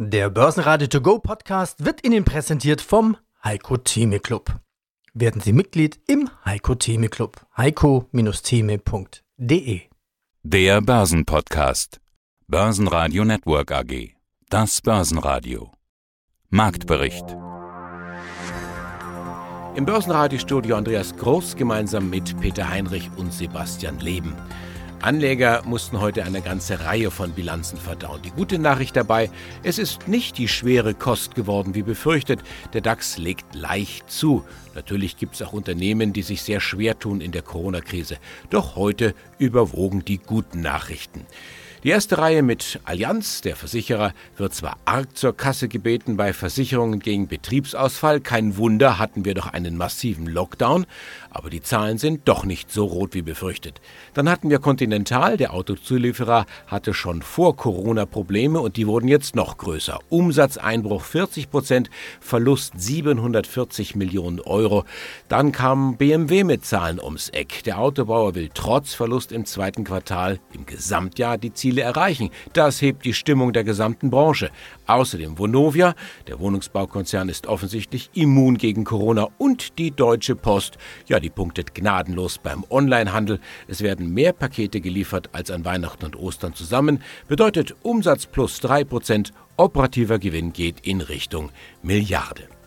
Der Börsenradio To Go Podcast wird Ihnen präsentiert vom Heiko Theme Club. Werden Sie Mitglied im Heiko Theme Club. heiko-theme.de Der Börsenpodcast. Börsenradio Network AG. Das Börsenradio. Marktbericht. Im Börsenradiostudio Andreas Groß gemeinsam mit Peter Heinrich und Sebastian Leben. Anleger mussten heute eine ganze Reihe von Bilanzen verdauen. Die gute Nachricht dabei, es ist nicht die schwere Kost geworden wie befürchtet. Der DAX legt leicht zu. Natürlich gibt es auch Unternehmen, die sich sehr schwer tun in der Corona-Krise. Doch heute überwogen die guten Nachrichten. Die erste Reihe mit Allianz, der Versicherer, wird zwar arg zur Kasse gebeten bei Versicherungen gegen Betriebsausfall, kein Wunder, hatten wir doch einen massiven Lockdown, aber die Zahlen sind doch nicht so rot wie befürchtet. Dann hatten wir Continental, der Autozulieferer hatte schon vor Corona Probleme und die wurden jetzt noch größer. Umsatzeinbruch 40 Prozent, Verlust 740 Millionen Euro. Dann kam BMW mit Zahlen ums Eck. Der Autobauer will trotz Verlust im zweiten Quartal im Gesamtjahr die Ziele Ziele erreichen. Das hebt die Stimmung der gesamten Branche. Außerdem Vonovia, der Wohnungsbaukonzern ist offensichtlich immun gegen Corona und die Deutsche Post, ja, die punktet gnadenlos beim Onlinehandel. Es werden mehr Pakete geliefert als an Weihnachten und Ostern zusammen, bedeutet Umsatz plus 3%, operativer Gewinn geht in Richtung Milliarde.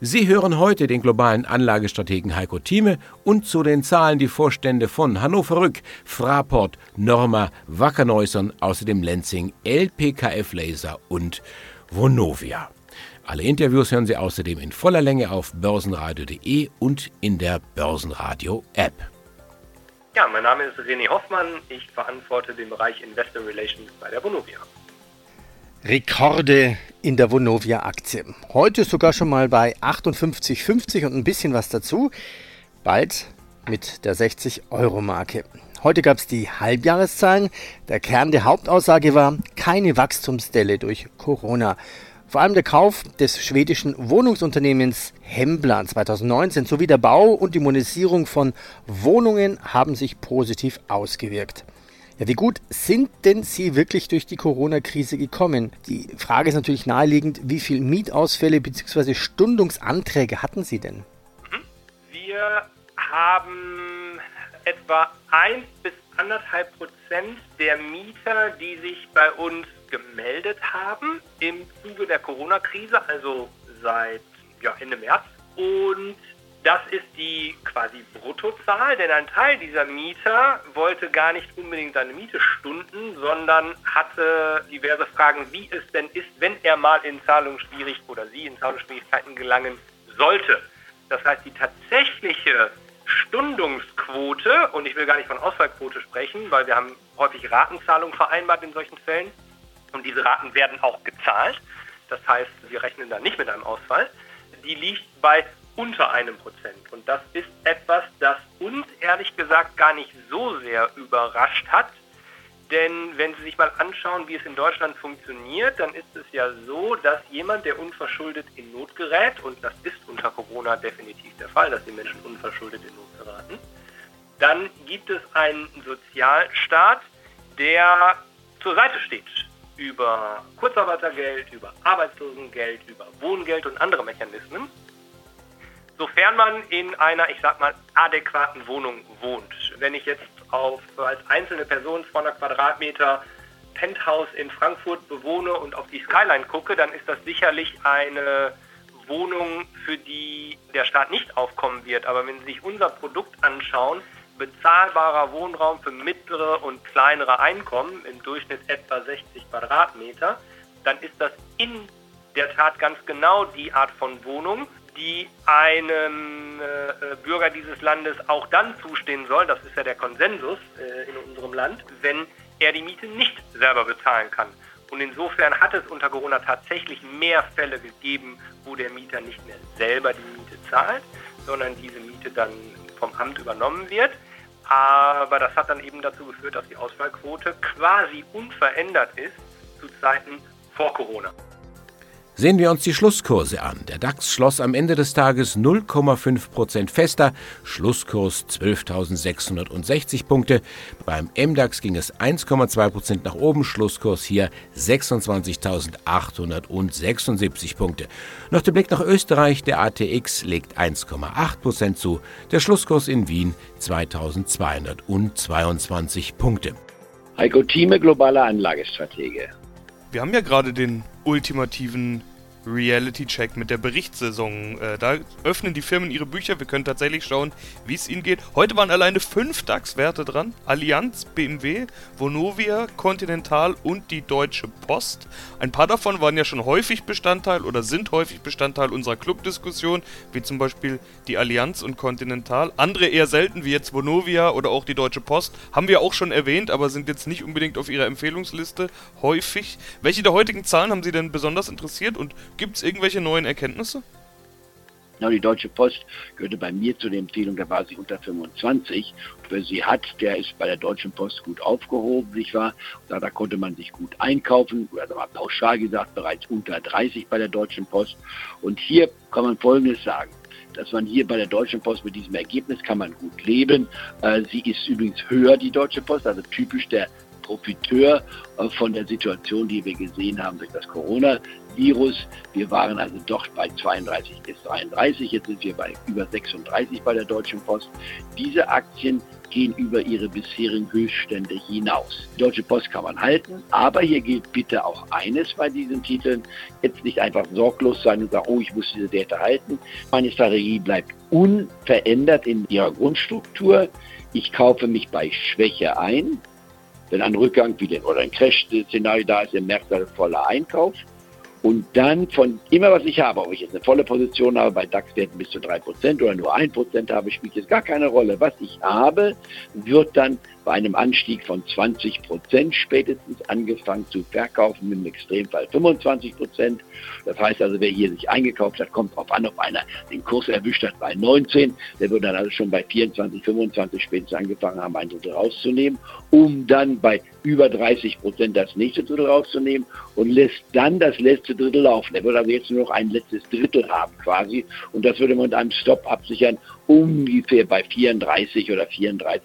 Sie hören heute den globalen Anlagestrategen Heiko Thieme und zu den Zahlen die Vorstände von Hannover Rück, Fraport, Norma, Wackerneusern, außerdem Lenzing, LPKF Laser und Vonovia. Alle Interviews hören Sie außerdem in voller Länge auf börsenradio.de und in der Börsenradio-App. Ja, mein Name ist René Hoffmann. Ich verantworte den Bereich Investor Relations bei der Vonovia. Rekorde in der Vonovia-Aktie. Heute sogar schon mal bei 58,50 und ein bisschen was dazu. Bald mit der 60-Euro-Marke. Heute gab es die Halbjahreszahlen. Der Kern der Hauptaussage war keine Wachstumsdelle durch Corona. Vor allem der Kauf des schwedischen Wohnungsunternehmens Hembla 2019 sowie der Bau und die Monetisierung von Wohnungen haben sich positiv ausgewirkt. Ja, wie gut sind denn Sie wirklich durch die Corona-Krise gekommen? Die Frage ist natürlich naheliegend, wie viele Mietausfälle bzw. Stundungsanträge hatten Sie denn? Mhm. Wir haben etwa 1 bis 1,5 Prozent der Mieter, die sich bei uns gemeldet haben im Zuge der Corona-Krise, also seit ja, Ende März. Und das ist die quasi Bruttozahl, denn ein Teil dieser Mieter wollte gar nicht unbedingt seine Miete stunden, sondern hatte diverse Fragen, wie es denn ist, wenn er mal in Zahlungsschwierigkeiten oder sie in Zahlungsschwierigkeiten gelangen sollte. Das heißt, die tatsächliche Stundungsquote, und ich will gar nicht von Ausfallquote sprechen, weil wir haben häufig Ratenzahlungen vereinbart in solchen Fällen und diese Raten werden auch gezahlt. Das heißt, wir rechnen da nicht mit einem Ausfall. Die liegt bei unter einem Prozent. Und das ist etwas, das uns ehrlich gesagt gar nicht so sehr überrascht hat. Denn wenn Sie sich mal anschauen, wie es in Deutschland funktioniert, dann ist es ja so, dass jemand, der unverschuldet in Not gerät, und das ist unter Corona definitiv der Fall, dass die Menschen unverschuldet in Not geraten, dann gibt es einen Sozialstaat, der zur Seite steht über Kurzarbeitergeld, über Arbeitslosengeld, über Wohngeld und andere Mechanismen sofern man in einer, ich sag mal, adäquaten Wohnung wohnt. Wenn ich jetzt auf, als einzelne Person 200 Quadratmeter Penthouse in Frankfurt bewohne und auf die Skyline gucke, dann ist das sicherlich eine Wohnung, für die der Staat nicht aufkommen wird. Aber wenn Sie sich unser Produkt anschauen, bezahlbarer Wohnraum für mittlere und kleinere Einkommen, im Durchschnitt etwa 60 Quadratmeter, dann ist das in der Tat ganz genau die Art von Wohnung, die einem äh, Bürger dieses Landes auch dann zustehen soll, das ist ja der Konsensus äh, in unserem Land, wenn er die Miete nicht selber bezahlen kann. Und insofern hat es unter Corona tatsächlich mehr Fälle gegeben, wo der Mieter nicht mehr selber die Miete zahlt, sondern diese Miete dann vom Amt übernommen wird. Aber das hat dann eben dazu geführt, dass die Ausfallquote quasi unverändert ist zu Zeiten vor Corona. Sehen wir uns die Schlusskurse an. Der DAX schloss am Ende des Tages 0,5 Prozent fester, Schlusskurs 12.660 Punkte. Beim MDAX ging es 1,2 Prozent nach oben, Schlusskurs hier 26.876 Punkte. Noch der Blick nach Österreich, der ATX legt 1,8 Prozent zu, der Schlusskurs in Wien 2.222 Punkte. Heiko Thieme, globaler Anlagestratege. Wir haben ja gerade den ultimativen Reality-Check mit der Berichtssaison. Äh, da öffnen die Firmen ihre Bücher. Wir können tatsächlich schauen, wie es ihnen geht. Heute waren alleine fünf DAX-Werte dran. Allianz, BMW, Vonovia, Continental und die Deutsche Post. Ein paar davon waren ja schon häufig Bestandteil oder sind häufig Bestandteil unserer Clubdiskussion, wie zum Beispiel die Allianz und Continental. Andere eher selten, wie jetzt Vonovia oder auch die Deutsche Post. Haben wir auch schon erwähnt, aber sind jetzt nicht unbedingt auf ihrer Empfehlungsliste häufig. Welche der heutigen Zahlen haben Sie denn besonders interessiert und Gibt es irgendwelche neuen Erkenntnisse? Ja, die Deutsche Post gehörte bei mir zu der Empfehlung, da war sie unter 25. Und wer sie hat, der ist bei der Deutschen Post gut aufgehoben, nicht wahr? Da, da konnte man sich gut einkaufen, oder mal pauschal gesagt, bereits unter 30 bei der Deutschen Post. Und hier kann man Folgendes sagen dass man hier bei der Deutschen Post mit diesem Ergebnis kann man gut leben. Äh, sie ist übrigens höher, die Deutsche Post, also typisch der Profiteur äh, von der Situation, die wir gesehen haben durch das Coronavirus. Wir waren also doch bei 32 bis 33, jetzt sind wir bei über 36 bei der Deutschen Post. Diese Aktien gehen über ihre bisherigen Höchststände hinaus. Die Deutsche Post kann man halten, aber hier gilt bitte auch eines bei diesen Titeln, jetzt nicht einfach sorglos sein und sagen, oh, ich muss diese Werte halten. Meine Strategie bleibt unverändert in ihrer Grundstruktur. Ich kaufe mich bei Schwäche ein, wenn ein Rückgang wie den, oder ein Crash-Szenario da ist, im März ein voller Einkauf. Und dann von immer, was ich habe, ob ich jetzt eine volle Position habe, bei DAX-Werten bis zu 3% oder nur 1% habe, spielt jetzt gar keine Rolle. Was ich habe, wird dann bei einem Anstieg von 20 Prozent spätestens angefangen zu verkaufen, im Extremfall 25 Prozent. Das heißt also, wer hier sich eingekauft hat, kommt darauf an, ob einer den Kurs erwischt hat bei 19, der wird dann also schon bei 24, 25 spätestens angefangen haben, ein Drittel rauszunehmen, um dann bei über 30 Prozent das nächste Drittel rauszunehmen und lässt dann das letzte Drittel laufen. Er würde also jetzt nur noch ein letztes Drittel haben quasi und das würde man mit einem Stop absichern, ungefähr bei 34 oder 34,5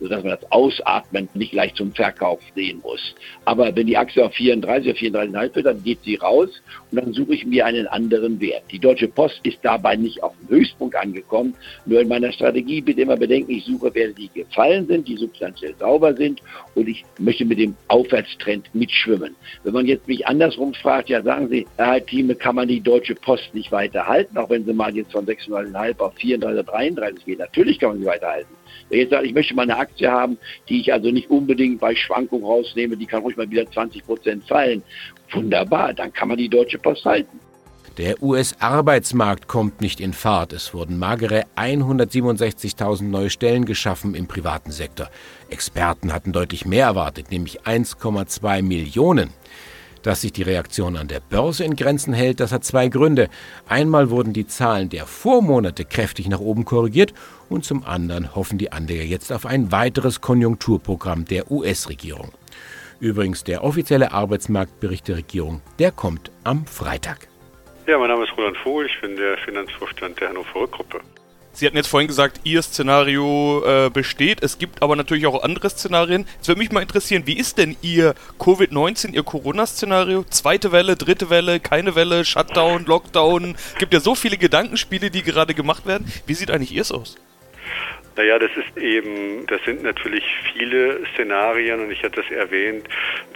sodass man das Ausatmen nicht gleich zum Verkauf sehen muss. Aber wenn die Aktie auf 34 oder 34,5 wird, dann geht sie raus und dann suche ich mir einen anderen Wert. Die Deutsche Post ist dabei nicht auf dem Höchstpunkt angekommen. Nur in meiner Strategie bitte immer bedenken, ich suche Werte, die gefallen sind, die substanziell sauber sind und ich möchte mit dem Aufwärtstrend mitschwimmen. Wenn man jetzt mich andersrum fragt, ja sagen Sie, Herr Thieme, kann man die Deutsche Post nicht weiterhalten, auch wenn sie mal jetzt von 6,5 auf 34 oder 33 geht. Natürlich kann man sie weiterhalten. Wer jetzt sagt, ich möchte mal eine Aktie haben, die ich also nicht unbedingt bei Schwankungen rausnehme, die kann ruhig mal wieder 20 Prozent fallen. Wunderbar, dann kann man die Deutsche Post halten. Der US-Arbeitsmarkt kommt nicht in Fahrt. Es wurden magere 167.000 neue Stellen geschaffen im privaten Sektor. Experten hatten deutlich mehr erwartet, nämlich 1,2 Millionen. Dass sich die Reaktion an der Börse in Grenzen hält, das hat zwei Gründe. Einmal wurden die Zahlen der Vormonate kräftig nach oben korrigiert und zum anderen hoffen die Anleger jetzt auf ein weiteres Konjunkturprogramm der US-Regierung. Übrigens, der offizielle Arbeitsmarktbericht der Regierung, der kommt am Freitag. Ja, mein Name ist Roland Vogel, ich bin der Finanzvorstand der Hannover Rückgruppe. Sie hatten jetzt vorhin gesagt, Ihr Szenario äh, besteht. Es gibt aber natürlich auch andere Szenarien. Es würde mich mal interessieren, wie ist denn Ihr Covid-19, Ihr Corona-Szenario? Zweite Welle, dritte Welle, keine Welle, Shutdown, Lockdown. Es gibt ja so viele Gedankenspiele, die gerade gemacht werden. Wie sieht eigentlich Ihrs aus? Naja, das ist eben, das sind natürlich viele Szenarien und ich hatte das erwähnt,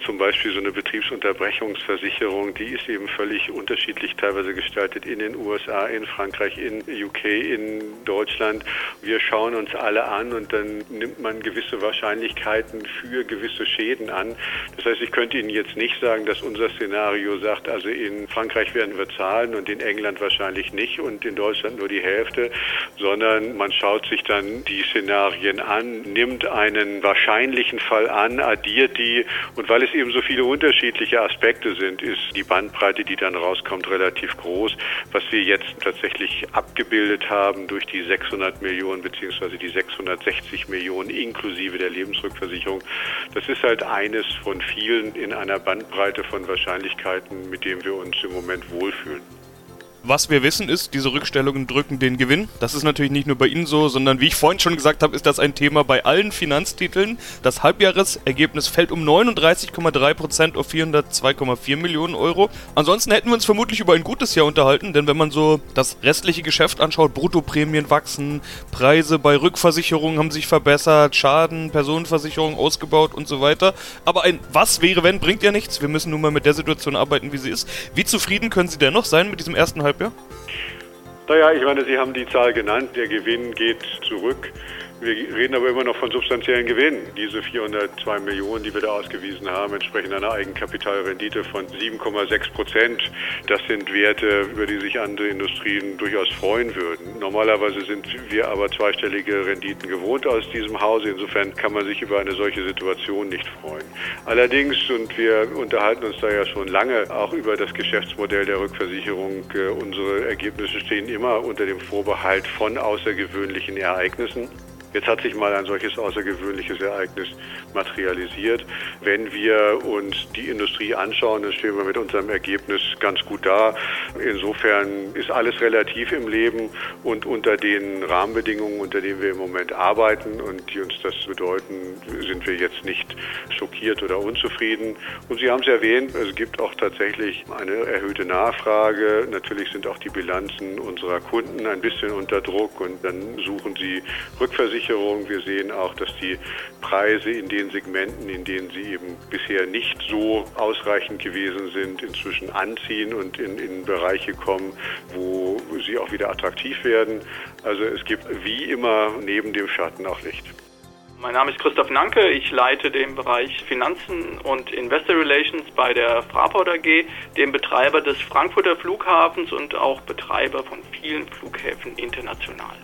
zum Beispiel so eine Betriebsunterbrechungsversicherung, die ist eben völlig unterschiedlich teilweise gestaltet in den USA, in Frankreich, in UK, in Deutschland. Wir schauen uns alle an und dann nimmt man gewisse Wahrscheinlichkeiten für gewisse Schäden an. Das heißt, ich könnte Ihnen jetzt nicht sagen, dass unser Szenario sagt, also in Frankreich werden wir zahlen und in England wahrscheinlich nicht und in Deutschland nur die Hälfte, sondern man schaut sich dann die die Szenarien an, nimmt einen wahrscheinlichen Fall an, addiert die und weil es eben so viele unterschiedliche Aspekte sind, ist die Bandbreite, die dann rauskommt, relativ groß. Was wir jetzt tatsächlich abgebildet haben durch die 600 Millionen beziehungsweise die 660 Millionen inklusive der Lebensrückversicherung, das ist halt eines von vielen in einer Bandbreite von Wahrscheinlichkeiten, mit dem wir uns im Moment wohlfühlen. Was wir wissen ist, diese Rückstellungen drücken den Gewinn. Das ist natürlich nicht nur bei Ihnen so, sondern wie ich vorhin schon gesagt habe, ist das ein Thema bei allen Finanztiteln. Das Halbjahresergebnis fällt um 39,3% auf 402,4 Millionen Euro. Ansonsten hätten wir uns vermutlich über ein gutes Jahr unterhalten, denn wenn man so das restliche Geschäft anschaut, Bruttoprämien wachsen, Preise bei Rückversicherungen haben sich verbessert, Schaden, Personenversicherung ausgebaut und so weiter. Aber ein Was wäre wenn bringt ja nichts. Wir müssen nun mal mit der Situation arbeiten, wie sie ist. Wie zufrieden können Sie dennoch sein mit diesem ersten Halbjahr? Halbjahr? Naja, ich meine, Sie haben die Zahl genannt. Der Gewinn geht zurück. Wir reden aber immer noch von substanziellen Gewinnen. Diese 402 Millionen, die wir da ausgewiesen haben, entsprechen einer Eigenkapitalrendite von 7,6 Prozent. Das sind Werte, über die sich andere Industrien durchaus freuen würden. Normalerweise sind wir aber zweistellige Renditen gewohnt aus diesem Hause. Insofern kann man sich über eine solche Situation nicht freuen. Allerdings, und wir unterhalten uns da ja schon lange auch über das Geschäftsmodell der Rückversicherung, äh, unsere Ergebnisse stehen immer unter dem Vorbehalt von außergewöhnlichen Ereignissen. Jetzt hat sich mal ein solches außergewöhnliches Ereignis materialisiert. Wenn wir uns die Industrie anschauen, dann stehen wir mit unserem Ergebnis ganz gut da. Insofern ist alles relativ im Leben und unter den Rahmenbedingungen, unter denen wir im Moment arbeiten und die uns das bedeuten, sind wir jetzt nicht schockiert oder unzufrieden. Und Sie haben es erwähnt, es gibt auch tatsächlich eine erhöhte Nachfrage. Natürlich sind auch die Bilanzen unserer Kunden ein bisschen unter Druck und dann suchen sie Rückversicherung. Wir sehen auch, dass die Preise in den Segmenten, in denen sie eben bisher nicht so ausreichend gewesen sind, inzwischen anziehen und in, in Bereiche kommen, wo sie auch wieder attraktiv werden. Also es gibt wie immer neben dem Schatten auch Licht. Mein Name ist Christoph Nanke, ich leite den Bereich Finanzen und Investor Relations bei der Fraport AG, dem Betreiber des Frankfurter Flughafens und auch Betreiber von vielen Flughäfen international.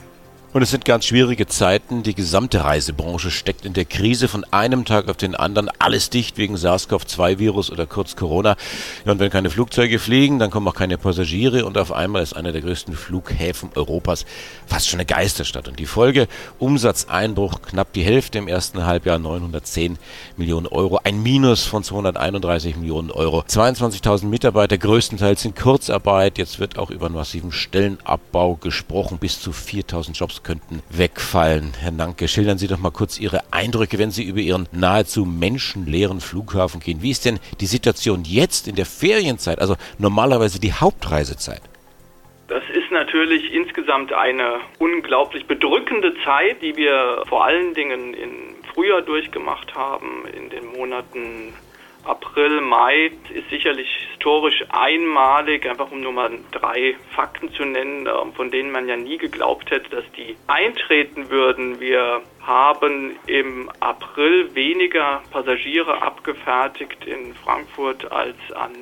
Und es sind ganz schwierige Zeiten. Die gesamte Reisebranche steckt in der Krise von einem Tag auf den anderen. Alles dicht wegen SARS-CoV-2-Virus oder kurz Corona. Ja, und wenn keine Flugzeuge fliegen, dann kommen auch keine Passagiere. Und auf einmal ist einer der größten Flughäfen Europas fast schon eine Geisterstadt. Und die Folge, Umsatzeinbruch knapp die Hälfte im ersten Halbjahr, 910 Millionen Euro. Ein Minus von 231 Millionen Euro. 22.000 Mitarbeiter, größtenteils in Kurzarbeit. Jetzt wird auch über einen massiven Stellenabbau gesprochen. Bis zu 4.000 Könnten wegfallen. Herr Nanke, schildern Sie doch mal kurz Ihre Eindrücke, wenn Sie über Ihren nahezu menschenleeren Flughafen gehen. Wie ist denn die Situation jetzt in der Ferienzeit, also normalerweise die Hauptreisezeit? Das ist natürlich insgesamt eine unglaublich bedrückende Zeit, die wir vor allen Dingen im Frühjahr durchgemacht haben, in den Monaten April, Mai ist sicherlich historisch einmalig, einfach um nur mal drei Fakten zu nennen, ähm, von denen man ja nie geglaubt hätte, dass die eintreten würden. Wir haben im April weniger Passagiere abgefertigt in Frankfurt als an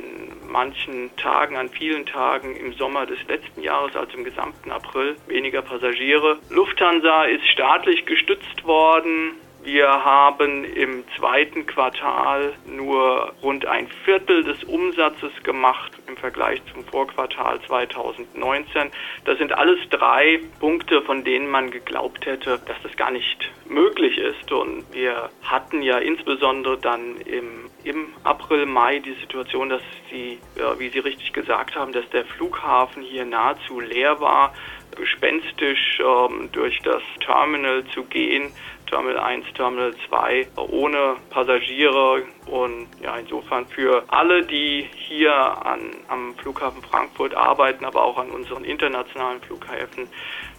manchen Tagen, an vielen Tagen im Sommer des letzten Jahres, also im gesamten April, weniger Passagiere. Lufthansa ist staatlich gestützt worden. Wir haben im zweiten Quartal nur rund ein Viertel des Umsatzes gemacht im Vergleich zum Vorquartal 2019. Das sind alles drei Punkte, von denen man geglaubt hätte, dass das gar nicht möglich ist. Und wir hatten ja insbesondere dann im, im April, Mai die Situation, dass Sie, wie Sie richtig gesagt haben, dass der Flughafen hier nahezu leer war gespenstisch ähm, durch das Terminal zu gehen, Terminal 1, Terminal 2, ohne Passagiere und ja, insofern für alle, die hier an, am Flughafen Frankfurt arbeiten, aber auch an unseren internationalen Flughäfen,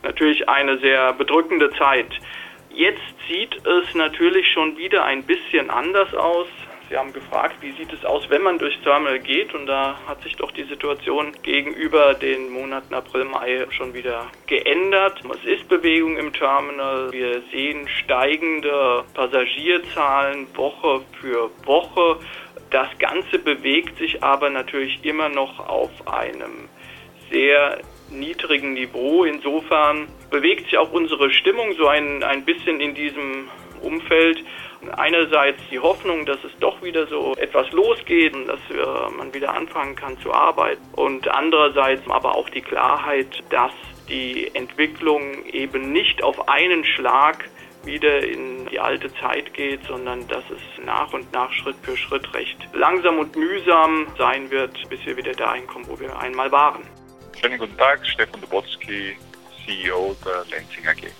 natürlich eine sehr bedrückende Zeit. Jetzt sieht es natürlich schon wieder ein bisschen anders aus. Sie haben gefragt, wie sieht es aus, wenn man durchs Terminal geht und da hat sich doch die Situation gegenüber den Monaten April, Mai schon wieder geändert. Es ist Bewegung im Terminal. Wir sehen steigende Passagierzahlen Woche für Woche. Das Ganze bewegt sich aber natürlich immer noch auf einem sehr niedrigen Niveau. Insofern bewegt sich auch unsere Stimmung so ein, ein bisschen in diesem Umfeld. Einerseits die Hoffnung, dass es doch wieder so etwas losgeht und dass man wieder anfangen kann zu arbeiten. Und andererseits aber auch die Klarheit, dass die Entwicklung eben nicht auf einen Schlag wieder in die alte Zeit geht, sondern dass es nach und nach Schritt für Schritt recht langsam und mühsam sein wird, bis wir wieder dahin kommen, wo wir einmal waren. Schönen guten Tag, Stefan Dobotsky, CEO der Lenzing AG.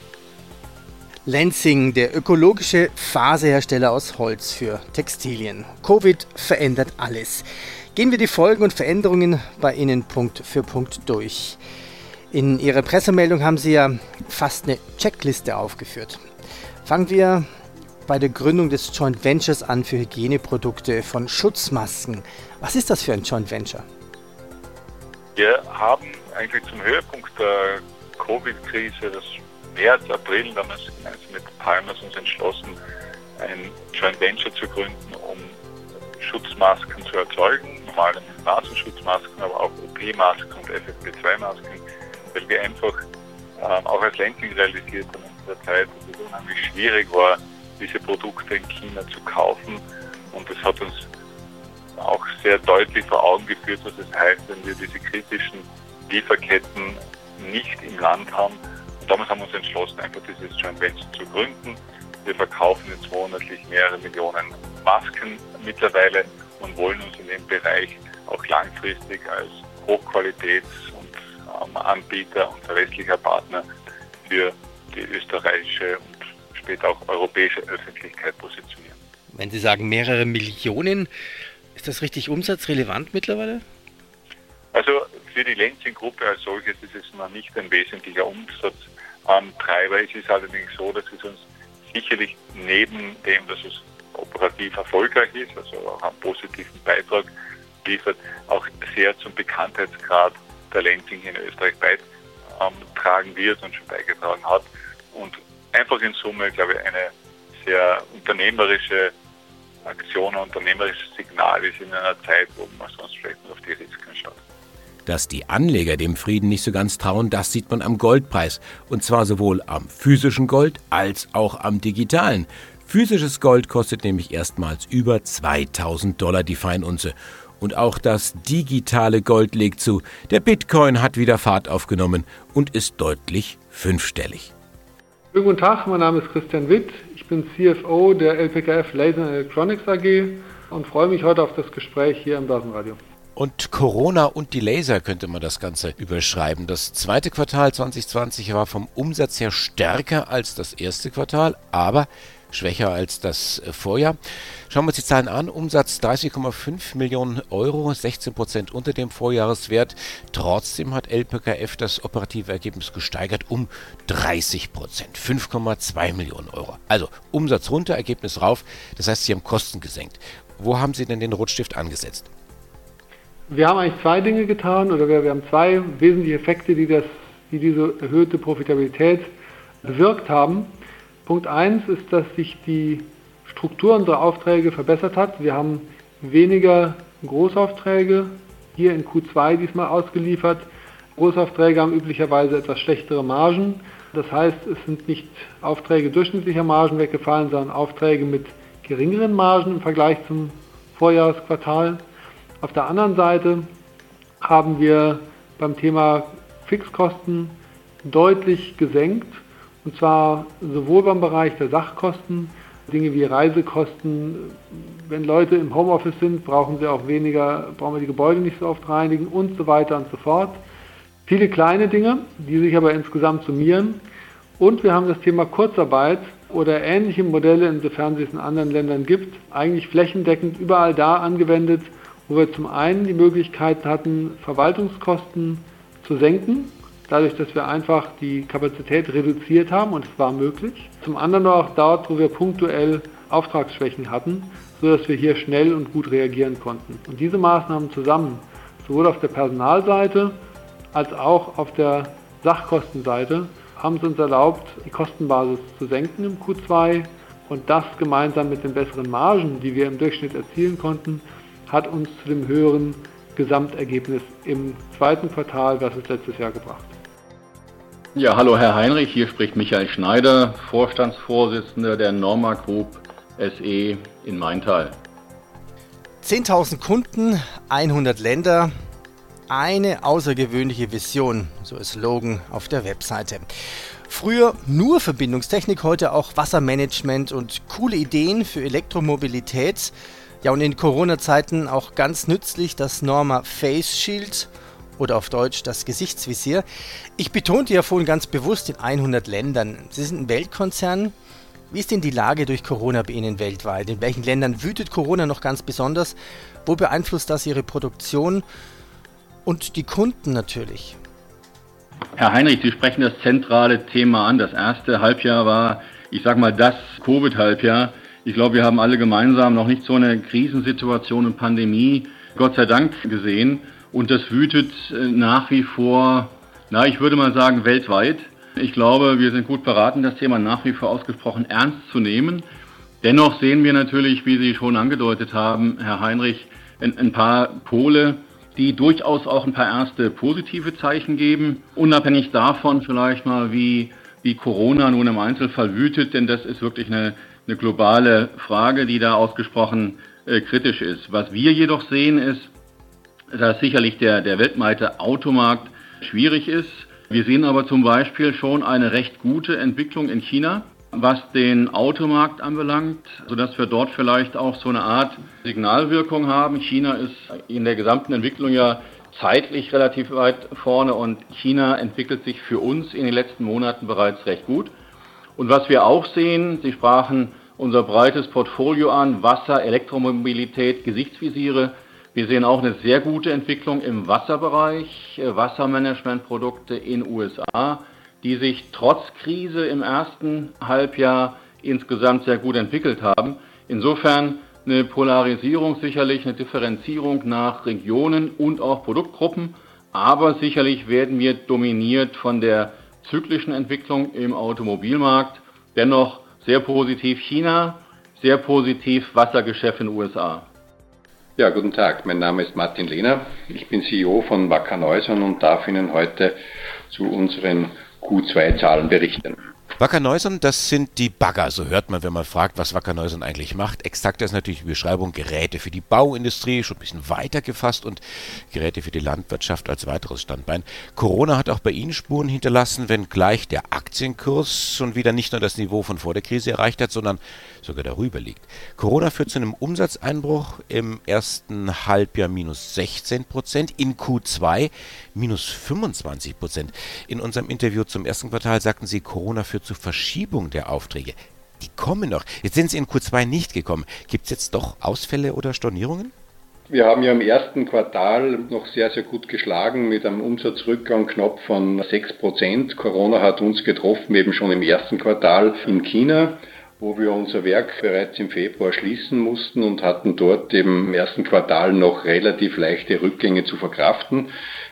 Lenzing, der ökologische Faserhersteller aus Holz für Textilien. Covid verändert alles. Gehen wir die Folgen und Veränderungen bei Ihnen Punkt für Punkt durch. In Ihrer Pressemeldung haben Sie ja fast eine Checkliste aufgeführt. Fangen wir bei der Gründung des Joint Ventures an für Hygieneprodukte von Schutzmasken. Was ist das für ein Joint Venture? Wir haben eigentlich zum Höhepunkt der Covid-Krise, das März, April, damals mit Palmers uns entschlossen, ein Joint Venture zu gründen, um Schutzmasken zu erzeugen, normale Nasenschutzmasken, aber auch OP-Masken und FFP2-Masken, weil wir einfach ähm, auch als Lenking realisiert haben in dieser Zeit, dass es unheimlich schwierig war, diese Produkte in China zu kaufen. Und das hat uns auch sehr deutlich vor Augen geführt, was es heißt, wenn wir diese kritischen Lieferketten nicht im Land haben. Damals haben wir uns entschlossen, einfach dieses Joint Venture zu gründen. Wir verkaufen jetzt monatlich mehrere Millionen Masken mittlerweile und wollen uns in dem Bereich auch langfristig als Hochqualitäts- und ähm, Anbieter und verlässlicher Partner für die österreichische und später auch europäische Öffentlichkeit positionieren. Wenn Sie sagen mehrere Millionen, ist das richtig umsatzrelevant mittlerweile? Also für die Lenzing-Gruppe als solches ist es noch nicht ein wesentlicher Umsatztreiber. Es ist allerdings so, dass es uns sicherlich neben dem, dass es operativ erfolgreich ist, also auch einen positiven Beitrag liefert, auch sehr zum Bekanntheitsgrad der Lenzing in Österreich beitragen wird und schon beigetragen hat. Und einfach in Summe, glaube ich, eine sehr unternehmerische Aktion, ein unternehmerisches Signal ist in einer Zeit, wo man sonst vielleicht nur auf die Risiken schaut. Dass die Anleger dem Frieden nicht so ganz trauen, das sieht man am Goldpreis. Und zwar sowohl am physischen Gold als auch am digitalen. Physisches Gold kostet nämlich erstmals über 2000 Dollar die Feinunze. Und auch das digitale Gold legt zu. Der Bitcoin hat wieder Fahrt aufgenommen und ist deutlich fünfstellig. Guten Tag, mein Name ist Christian Witt. Ich bin CFO der LPKF Laser Electronics AG und freue mich heute auf das Gespräch hier im Börsenradio. Und Corona und die Laser könnte man das Ganze überschreiben. Das zweite Quartal 2020 war vom Umsatz her stärker als das erste Quartal, aber schwächer als das Vorjahr. Schauen wir uns die Zahlen an. Umsatz 30,5 Millionen Euro, 16 Prozent unter dem Vorjahreswert. Trotzdem hat LPKF das operative Ergebnis gesteigert um 30 Prozent, 5,2 Millionen Euro. Also Umsatz runter, Ergebnis rauf. Das heißt, Sie haben Kosten gesenkt. Wo haben Sie denn den Rotstift angesetzt? Wir haben eigentlich zwei Dinge getan oder wir, wir haben zwei wesentliche Effekte, die, das, die diese erhöhte Profitabilität bewirkt haben. Punkt 1 ist, dass sich die Struktur unserer Aufträge verbessert hat. Wir haben weniger Großaufträge hier in Q2 diesmal ausgeliefert. Großaufträge haben üblicherweise etwas schlechtere Margen. Das heißt, es sind nicht Aufträge durchschnittlicher Margen weggefallen, sondern Aufträge mit geringeren Margen im Vergleich zum Vorjahresquartal. Auf der anderen Seite haben wir beim Thema Fixkosten deutlich gesenkt. Und zwar sowohl beim Bereich der Sachkosten, Dinge wie Reisekosten. Wenn Leute im Homeoffice sind, brauchen sie auch weniger, brauchen wir die Gebäude nicht so oft reinigen und so weiter und so fort. Viele kleine Dinge, die sich aber insgesamt summieren. Und wir haben das Thema Kurzarbeit oder ähnliche Modelle, insofern sie es in anderen Ländern gibt, eigentlich flächendeckend überall da angewendet, wo wir zum einen die Möglichkeit hatten, Verwaltungskosten zu senken, dadurch, dass wir einfach die Kapazität reduziert haben und es war möglich. Zum anderen auch dort, wo wir punktuell Auftragsschwächen hatten, sodass wir hier schnell und gut reagieren konnten. Und diese Maßnahmen zusammen, sowohl auf der Personalseite als auch auf der Sachkostenseite, haben es uns erlaubt, die Kostenbasis zu senken im Q2 und das gemeinsam mit den besseren Margen, die wir im Durchschnitt erzielen konnten, hat uns zu dem höheren Gesamtergebnis im zweiten Quartal versus letztes Jahr gebracht. Ja, hallo Herr Heinrich, hier spricht Michael Schneider, Vorstandsvorsitzender der Norma Group SE in Maintal. 10.000 Kunden, 100 Länder, eine außergewöhnliche Vision, so ist Slogan auf der Webseite. Früher nur Verbindungstechnik, heute auch Wassermanagement und coole Ideen für Elektromobilität. Ja, und in Corona-Zeiten auch ganz nützlich das Norma Face Shield oder auf Deutsch das Gesichtsvisier. Ich betonte ja vorhin ganz bewusst in 100 Ländern. Sie sind ein Weltkonzern. Wie ist denn die Lage durch Corona bei Ihnen weltweit? In welchen Ländern wütet Corona noch ganz besonders? Wo beeinflusst das Ihre Produktion und die Kunden natürlich? Herr Heinrich, Sie sprechen das zentrale Thema an. Das erste Halbjahr war, ich sage mal, das Covid-Halbjahr. Ich glaube, wir haben alle gemeinsam noch nicht so eine Krisensituation und Pandemie, Gott sei Dank, gesehen. Und das wütet äh, nach wie vor, na, ich würde mal sagen, weltweit. Ich glaube, wir sind gut beraten, das Thema nach wie vor ausgesprochen ernst zu nehmen. Dennoch sehen wir natürlich, wie Sie schon angedeutet haben, Herr Heinrich, ein, paar Pole, die durchaus auch ein paar erste positive Zeichen geben. Unabhängig davon vielleicht mal, wie, wie Corona nun im Einzelfall wütet, denn das ist wirklich eine, eine globale Frage, die da ausgesprochen äh, kritisch ist. Was wir jedoch sehen, ist, dass sicherlich der, der weltweite Automarkt schwierig ist. Wir sehen aber zum Beispiel schon eine recht gute Entwicklung in China, was den Automarkt anbelangt, sodass wir dort vielleicht auch so eine Art Signalwirkung haben. China ist in der gesamten Entwicklung ja zeitlich relativ weit vorne und China entwickelt sich für uns in den letzten Monaten bereits recht gut. Und was wir auch sehen, Sie sprachen unser breites Portfolio an, Wasser, Elektromobilität, Gesichtsvisiere, wir sehen auch eine sehr gute Entwicklung im Wasserbereich, äh, Wassermanagementprodukte in USA, die sich trotz Krise im ersten Halbjahr insgesamt sehr gut entwickelt haben. Insofern eine Polarisierung sicherlich, eine Differenzierung nach Regionen und auch Produktgruppen, aber sicherlich werden wir dominiert von der zyklischen Entwicklung im Automobilmarkt. Dennoch sehr positiv China, sehr positiv Wassergeschäft in den USA. Ja, guten Tag. Mein Name ist Martin Lehner. Ich bin CEO von Wacker Neuson und darf Ihnen heute zu unseren Q2-Zahlen berichten. Wacker Neuson, das sind die Bagger, so hört man, wenn man fragt, was Wacker Neuson eigentlich macht. Exakt ist natürlich die Beschreibung Geräte für die Bauindustrie, schon ein bisschen weiter gefasst und Geräte für die Landwirtschaft als weiteres Standbein. Corona hat auch bei Ihnen Spuren hinterlassen, wenngleich der Aktienkurs schon wieder nicht nur das Niveau von vor der Krise erreicht hat, sondern sogar darüber liegt. Corona führt zu einem Umsatzeinbruch im ersten Halbjahr minus 16 Prozent, in Q2 minus 25 Prozent. In unserem Interview zum ersten Quartal sagten Sie, Corona führt zu Verschiebung der Aufträge. Die kommen noch. Jetzt sind sie in Q2 nicht gekommen. Gibt es jetzt doch Ausfälle oder Stornierungen? Wir haben ja im ersten Quartal noch sehr, sehr gut geschlagen mit einem Umsatzrückgang knapp von 6 Prozent. Corona hat uns getroffen, eben schon im ersten Quartal in China wo wir unser Werk bereits im Februar schließen mussten und hatten dort im ersten Quartal noch relativ leichte Rückgänge zu verkraften.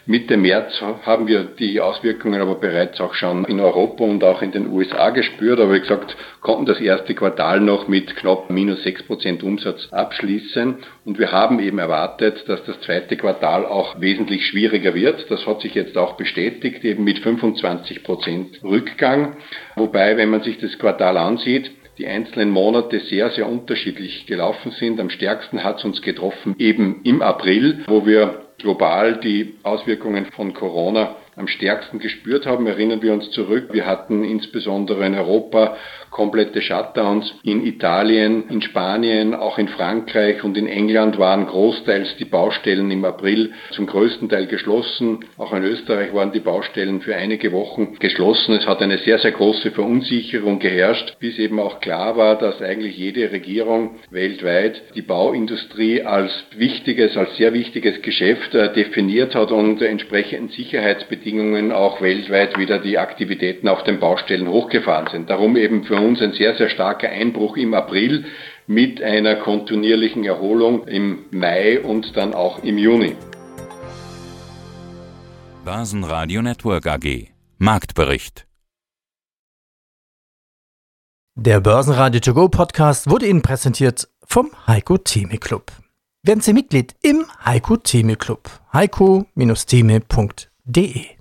Mitte März haben wir die Auswirkungen aber bereits auch schon in Europa und auch in den USA gespürt. Aber wie gesagt, konnten das erste Quartal noch mit knapp minus 6 Prozent Umsatz abschließen. Und wir haben eben erwartet, dass das zweite Quartal auch wesentlich schwieriger wird. Das hat sich jetzt auch bestätigt, eben mit 25 Prozent Rückgang. Wobei, wenn man sich das Quartal ansieht, die einzelnen Monate sehr, sehr unterschiedlich gelaufen sind. Am stärksten hat es uns getroffen eben im April, wo wir global die Auswirkungen von Corona am stärksten gespürt haben. Erinnern wir uns zurück, wir hatten insbesondere in Europa komplette Shutdowns. In Italien, in Spanien, auch in Frankreich und in England waren großteils die Baustellen im April zum größten Teil geschlossen. Auch in Österreich waren die Baustellen für einige Wochen geschlossen. Es hat eine sehr, sehr große Verunsicherung geherrscht, bis eben auch klar war, dass eigentlich jede Regierung weltweit die Bauindustrie als wichtiges, als sehr wichtiges Geschäft äh, definiert hat und entsprechenden Sicherheitsbedingungen auch weltweit wieder die Aktivitäten auf den Baustellen hochgefahren sind. Darum eben für uns ein sehr, sehr starker Einbruch im April mit einer kontinuierlichen Erholung im Mai und dann auch im Juni. Börsenradio Network AG Marktbericht Der Börsenradio To Go Podcast wurde Ihnen präsentiert vom Heiko Theme Club. Werden Sie Mitglied im Heiko Theme Club. heiko-theme.de